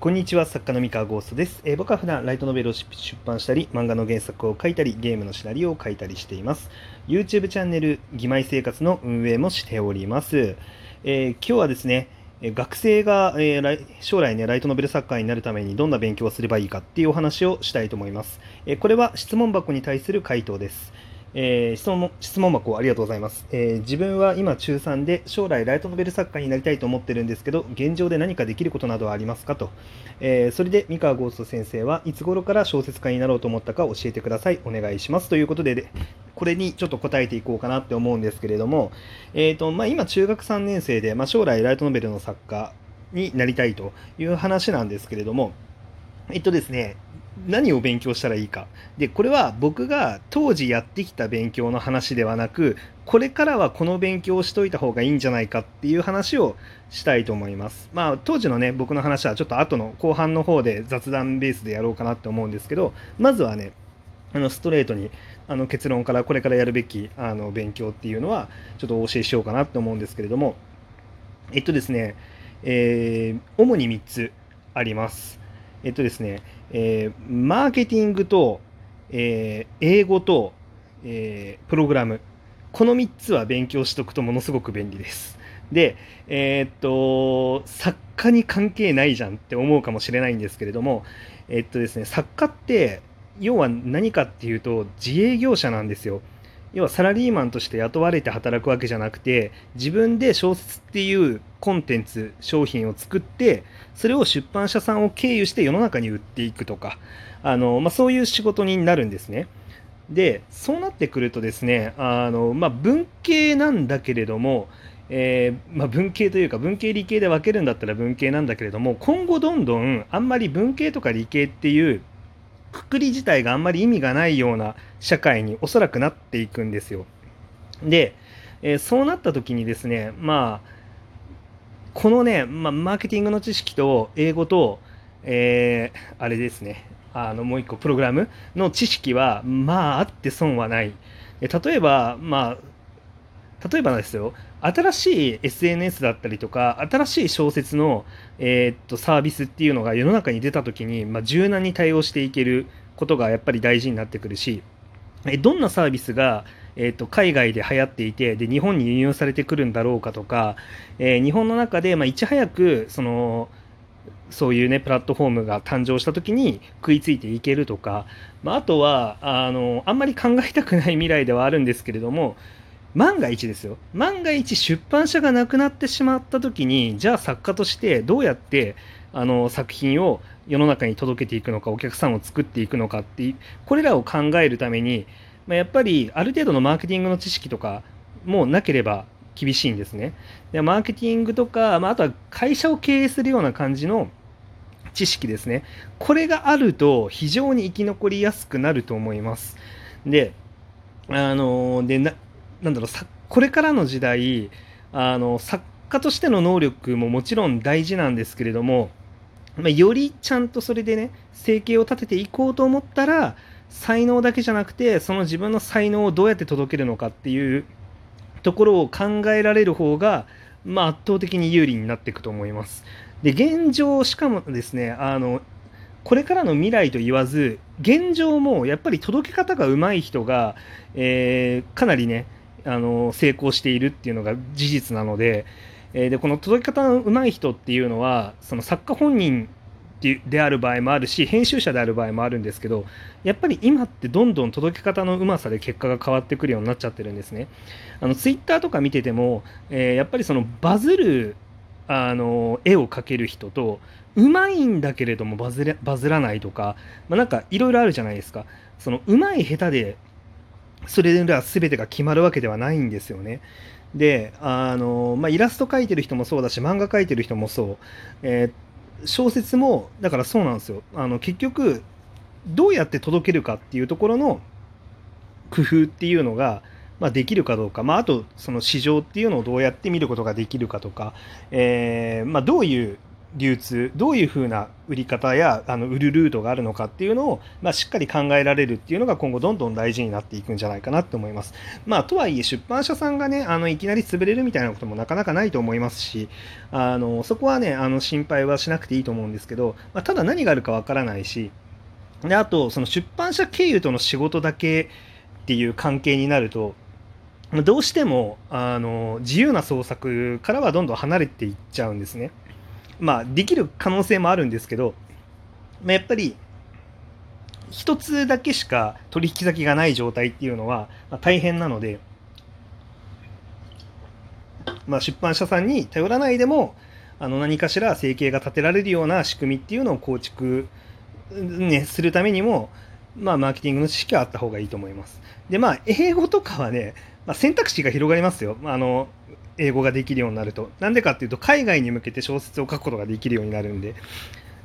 こんにちは作家の三河ゴーストです、えー僕は普段ライトノベルを出版したり漫画の原作を書いたりゲームのシナリオを書いたりしています。YouTube チャンネル「義妹生活」の運営もしております、えー今日はですねえ学生が、えー将来ねライトノベル作家になるためにどんな勉強をすればいいかっていうお話をしたいと思います、えーこれは質問箱に対する回答です。えー質問も質問箱ありがとうございます、えー自分は今中3で将来ライトノベル作家になりたいと思ってるんですけど現状で何かできることなどはありますかと、えーそれで三河ゴースト先生はいつ頃から小説家になろうと思ったか教えてください。お願いします。ということででこれにちょっと答えていこうかなって思うんですけれども、えーとまあ、今中学3年生で、まあ、将来ライトノベルの作家になりたいという話なんですけれどもえっとですね何を勉強したらいいか。でこれは僕が当時やってきた勉強の話ではなくこれからはこの勉強をしといた方がいいんじゃないかっていう話をしたいと思います。まあ当時のね僕の話はちょっと後の後半の方で雑談ベースでやろうかなって思うんですけどまずはねあのストレートにあの結論からこれからやるべきあの勉強っていうのはちょっとお教えしようかなって思うんですけれども。えっとですね、えー主に3つあります。えっとですね、えーマーケティングと、えー英語と、えープログラム。この3つは勉強しとくとものすごく便利です。でえっと作家に関係ないじゃんって思うかもしれないんですけれどもえっとですね作家って要は何かっていうと自営業者なんですよ。要はサラリーマンとして雇われて働くわけじゃなくて自分で小説っていうコンテンツ商品を作ってそれを出版社さんを経由して世の中に売っていくとかあの、まあ、そういう仕事になるんですね。でそうなってくるとですねあの、まあ、文系なんだけれども、えーまあ、文系というか文系理系で分けるんだったら文系なんだけれども今後どんどんあんまり文系とか理系っていうくくり自体があんまり意味がないような社会におそらくなっていくんですよ。で、えーそうなった時にですねまあこのね、まあ、マーケティングの知識と英語と、えーあれですねあのもう一個プログラムの知識はまああって損はない。例えばまあ例えばですよ新しい SNS だったりとか新しい小説の、えーっとサービスっていうのが世の中に出た時に、まあ、柔軟に対応していけることがやっぱり大事になってくるしえどんなサービスが、えー、と海外で流行っていてで日本に輸入されてくるんだろうかとか、えー日本の中で、まあ、いち早くそのそういうねプラットフォームが誕生した時に食いついていけるとか、まあ、あとはあのあんまり考えたくない未来ではあるんですけれども万が一ですよ万が一出版社がなくなってしまった時にじゃあ作家としてどうやってあの作品を世の中に届けていくのかお客さんを作っていくのかってこれらを考えるために、まあ、やっぱりある程度のマーケティングの知識とかもなければ厳しいんですね。でマーケティングとか、まあ、あとは会社を経営するような感じの知識ですね。これがあると非常に生き残りやすくなると思います。で、あのでなんだろうこれからの時代あの作家としての能力ももちろん大事なんですけれども、まあ、よりちゃんとそれでね生計を立てていこうと思ったら才能だけじゃなくてその自分の才能をどうやって届けるのかっていうところを考えられる方が、まあ、圧倒的に有利になっていくと思います。で現状しかもですねあのこれからの未来と言わず現状もやっぱり届け方が上手い人が、えーかなりねあの成功しているっていうのが事実なので,、えーでこの届け方の上手い人っていうのはその作家本人である場合もあるし編集者である場合もあるんですけどやっぱり今ってどんどん届け方のうまさで結果が変わってくるようになっちゃってるんですね。あのツイッターとか見てても、えーやっぱりそのバズるあの絵を描ける人とうまいんだけれどもバズれバズらないとか、まあ、なんかいろいろあるじゃないですかそのうまい下手でそれでは全てが決まるわけではないんですよね。であの、まあ、イラスト描いてる人もそうだし漫画描いてる人もそう、えー小説もだからそうなんですよ。あの結局どうやって届けるかっていうところの工夫っていうのが、まあ、できるかどうか、まあ、あとその市場っていうのをどうやって見ることができるかとか、えーまあ、どういう流通どういうふうな売り方やあの売るルートがあるのかっていうのを、まあ、しっかり考えられるっていうのが今後どんどん大事になっていくんじゃないかなと思います。まあ、とはいえ出版社さんがねあのいきなり潰れるみたいなこともなかなかないと思いますしあのそこはねあの心配はしなくていいと思うんですけど、まあ、ただ何があるかわからないしであとその出版社経由との仕事だけっていう関係になるとどうしてもあの自由な創作からはどんどん離れていっちゃうんですね。まあ、できる可能性もあるんですけど、まあ、やっぱり一つだけしか取引先がない状態っていうのは、大変なので、まあ、出版社さんに頼らないでもあの何かしら生計が立てられるような仕組みっていうのを構築、ね、するためにも、まあ、マーケティングの知識はあった方がいいと思います。でまあ英語とかはね、まあ、選択肢が広がりますよ。あの英語ができるようになると。なんでかっていうと、海外に向けて小説を書くことができるようになるんで。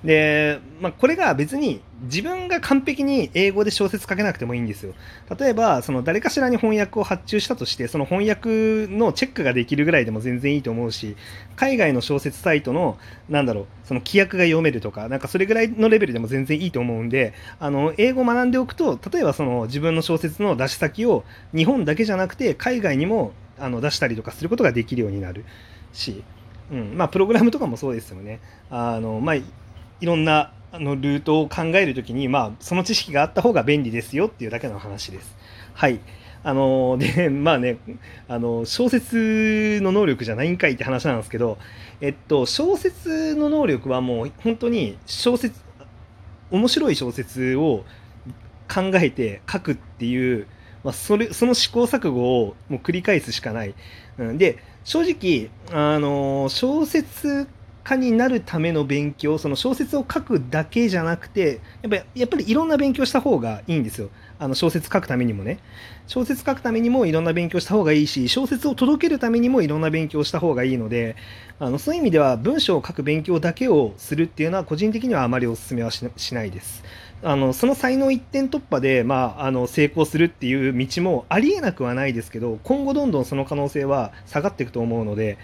で、まあ、これが別に自分が完璧に英語で小説書けなくてもいいんですよ。例えば、その誰かしらに翻訳を発注したとして、その翻訳のチェックができるぐらいでも全然いいと思うし、海外の小説サイトの、なんだろう、その規約が読めるとか、なんかそれぐらいのレベルでも全然いいと思うんで、あの、英語を学んでおくと、例えばその自分の小説の出し先を日本だけじゃなくて、海外にもあの出したりとかすることができるようになるし、うんまあ、プログラムとかもそうですよね。あのまあ、いろんなあのルートを考えるときに、まあ、その知識があった方が便利ですよっていうだけの話です。はい。あので、まあね、あの、小説の能力じゃないんかいって話なんですけど、えっと、小説の能力はもう本当に小説、面白い小説を考えて書くっていうまあ、それその試行錯誤をもう繰り返すしかない。うん、で正直、あの小説家になるための勉強その小説を書くだけじゃなくてやっぱりやっぱりいろんな勉強した方がいいんですよ。あの小説書くためにもね。小説書くためにもいろんな勉強した方がいいし小説を届けるためにもいろんな勉強した方がいいのであのそういう意味では文章を書く勉強だけをするっていうのは個人的にはあまりお勧めはしないです。あのその才能一点突破で、まあ、あの成功するっていう道もありえなくはないですけど今後どんどんその可能性は下がっていくと思うので、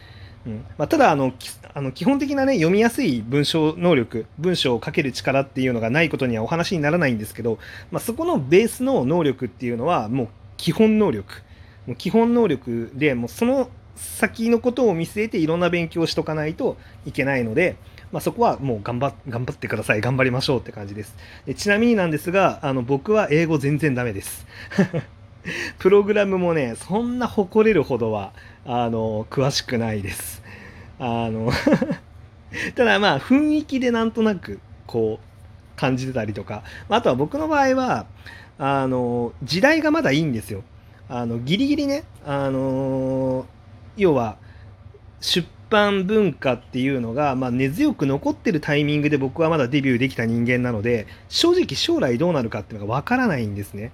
うん。まあ、ただあのあの基本的な、ね、読みやすい文章能力文章を書ける力っていうのがないことにはお話にならないんですけど、まあ、そこのベースの能力っていうのはもう基本能力。もう基本能力でもうその先のことを見据えていろんな勉強をしとかないといけないので。まあ、そこはもう頑張頑張ってください。頑張りましょうって感じです。でちなみになんですがあの僕は英語全然ダメです。プログラムもねそんな誇れるほどはあの詳しくないです。あの ただまあ雰囲気でなんとなくこう感じてたりとか。あとは僕の場合はあの時代がまだいいんですよ。あのギリギリねあの要は出版文化っていうのが、まあ、根強く残ってるタイミングで僕はまだデビューできた人間なので正直将来どうなるかっていうのがわからないんですね。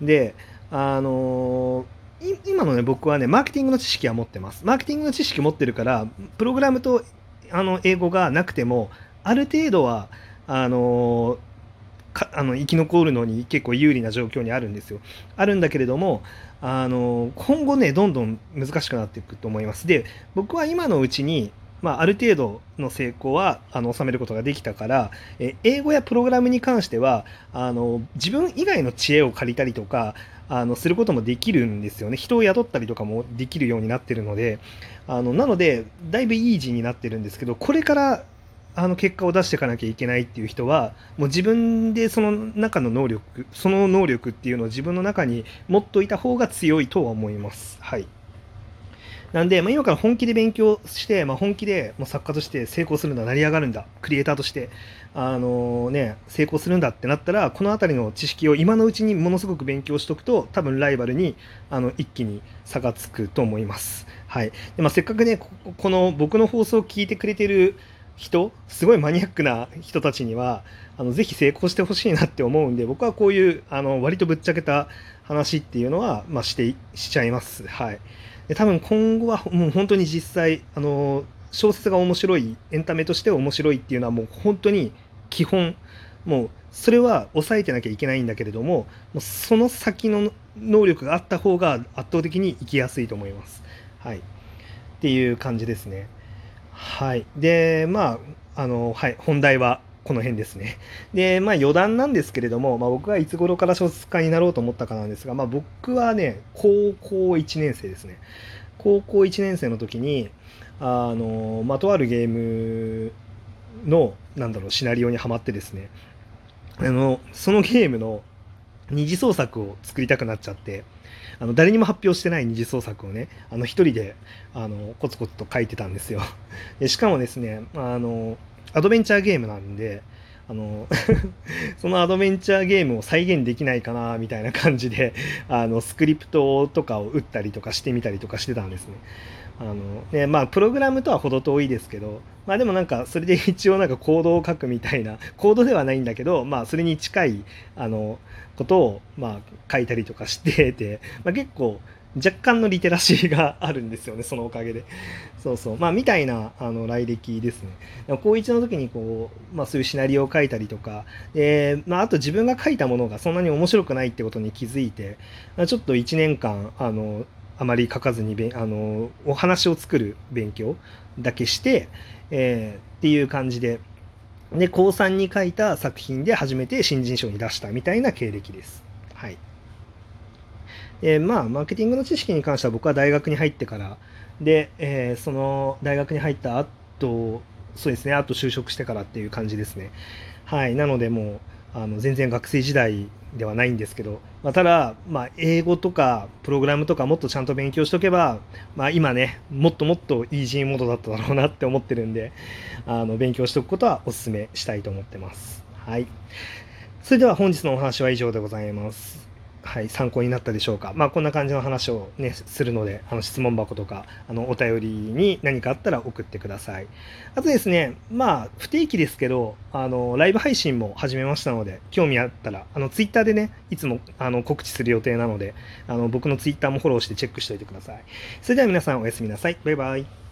であのー、今のね僕はねマーケティングの知識は持ってます。マーケティングの知識持ってるからプログラムとあの英語がなくてもある程度はあのーあの生き残るのに結構有利な状況にあるんですよ。あるんだけれどもあの今後ねどんどん難しくなっていくと思います。で僕は今のうちにまあ、ある程度の成功はあの収めることができたからえ英語やプログラムに関してはあの自分以外の知恵を借りたりとかあのすることもできるんですよね人を雇ったりとかもできるようになってるのであのなのでだいぶイージーになってるんですけどこれからあの結果を出していかなきゃいけないっていう人はもう自分でその中の能力その能力っていうのを自分の中に持っといた方が強いとは思います。はいなんで、まあ、今から本気で勉強して、まあ、本気でもう作家として成功するんだ、成り上がるんだ、クリエイターとして、あのー、ね、成功するんだってなったら、この辺りの知識を今のうちにものすごく勉強しておくと、多分ライバルにあの一気に差がつくと思います。はいでまあ、せっかくねこ、この僕の放送を聞いてくれてる人すごいマニアックな人たちにはあのぜひ成功してほしいなって思うんで僕はこういうあの割とぶっちゃけた話っていうのは、まあ、してしちゃいます。はい、で多分今後はもう本当に実際あの小説が面白いエンタメとして面白いっていうのはもう本当に基本もうそれは抑えてなきゃいけないんだけれどももうその先の能力があった方が圧倒的に生きやすいと思います。はい、っていう感じですね。はい。で、まあ、あの、はい、本題はこの辺ですね。で、まあ余談なんですけれども、まあ僕はいつ頃から小説家になろうと思ったかなんですが、まあ僕はね、高校1年生ですね。高校1年生の時に、あの、まあとあるゲームの、なんだろう、シナリオにはまってですね、あの、そのゲームの二次創作を作りたくなっちゃって、あの誰にも発表してない二次創作をね、あの一人であのコツコツと書いてたんですよ。でしかもですね、あの、アドベンチャーゲームなんで、あの そのアドベンチャーゲームを再現できないかなみたいな感じで あのスクリプトとかを打ったりとかしてみたりとかしてたんですね。あのねまあプログラムとは程遠いですけどまあでもなんかそれで一応なんかコードを書くみたいな コードではないんだけどまあそれに近いあのことをまあ書いたりとかしてて、まあ、結構若干のリテラシーがあるんですよね、そのおかげで。そうそう。まあ、みたいな、あの、来歴ですね。高1の時に、こう、まあ、そういうシナリオを書いたりとか、で、まあ、あと自分が書いたものがそんなに面白くないってことに気づいて、ちょっと1年間、あの、あまり書かずにあのお話を作る勉強だけして、えー、っていう感じでで高3に書いた作品で初めて新人賞に出したみたいな経歴です。えー、まあ、マーケティングの知識に関しては僕は大学に入ってから、で、えー、その大学に入った後、そうですね、あと就職してからっていう感じですね。はい。なので、もう、あの全然学生時代ではないんですけど、まあ、ただ、まあ、英語とかプログラムとかもっとちゃんと勉強しとけば、まあ、今ねもっともっとイージーモードだっただろうなって思ってるんであの勉強しておくことはお勧めしたいと思ってます。はい、それでは本日のお話は以上でございます。はい、参考になったでしょうか。まあ、こんな感じの話をね、するので、あの、質問箱とか、あの、お便りに何かあったら送ってください。あとですね、まあ、不定期ですけど、あの、ライブ配信も始めましたので、興味あったら、あの、ツイッターでね、いつも、あの、告知する予定なので、あの、僕のツイッターもフォローしてチェックしておいてください。それでは皆さんおやすみなさい。バイバイ。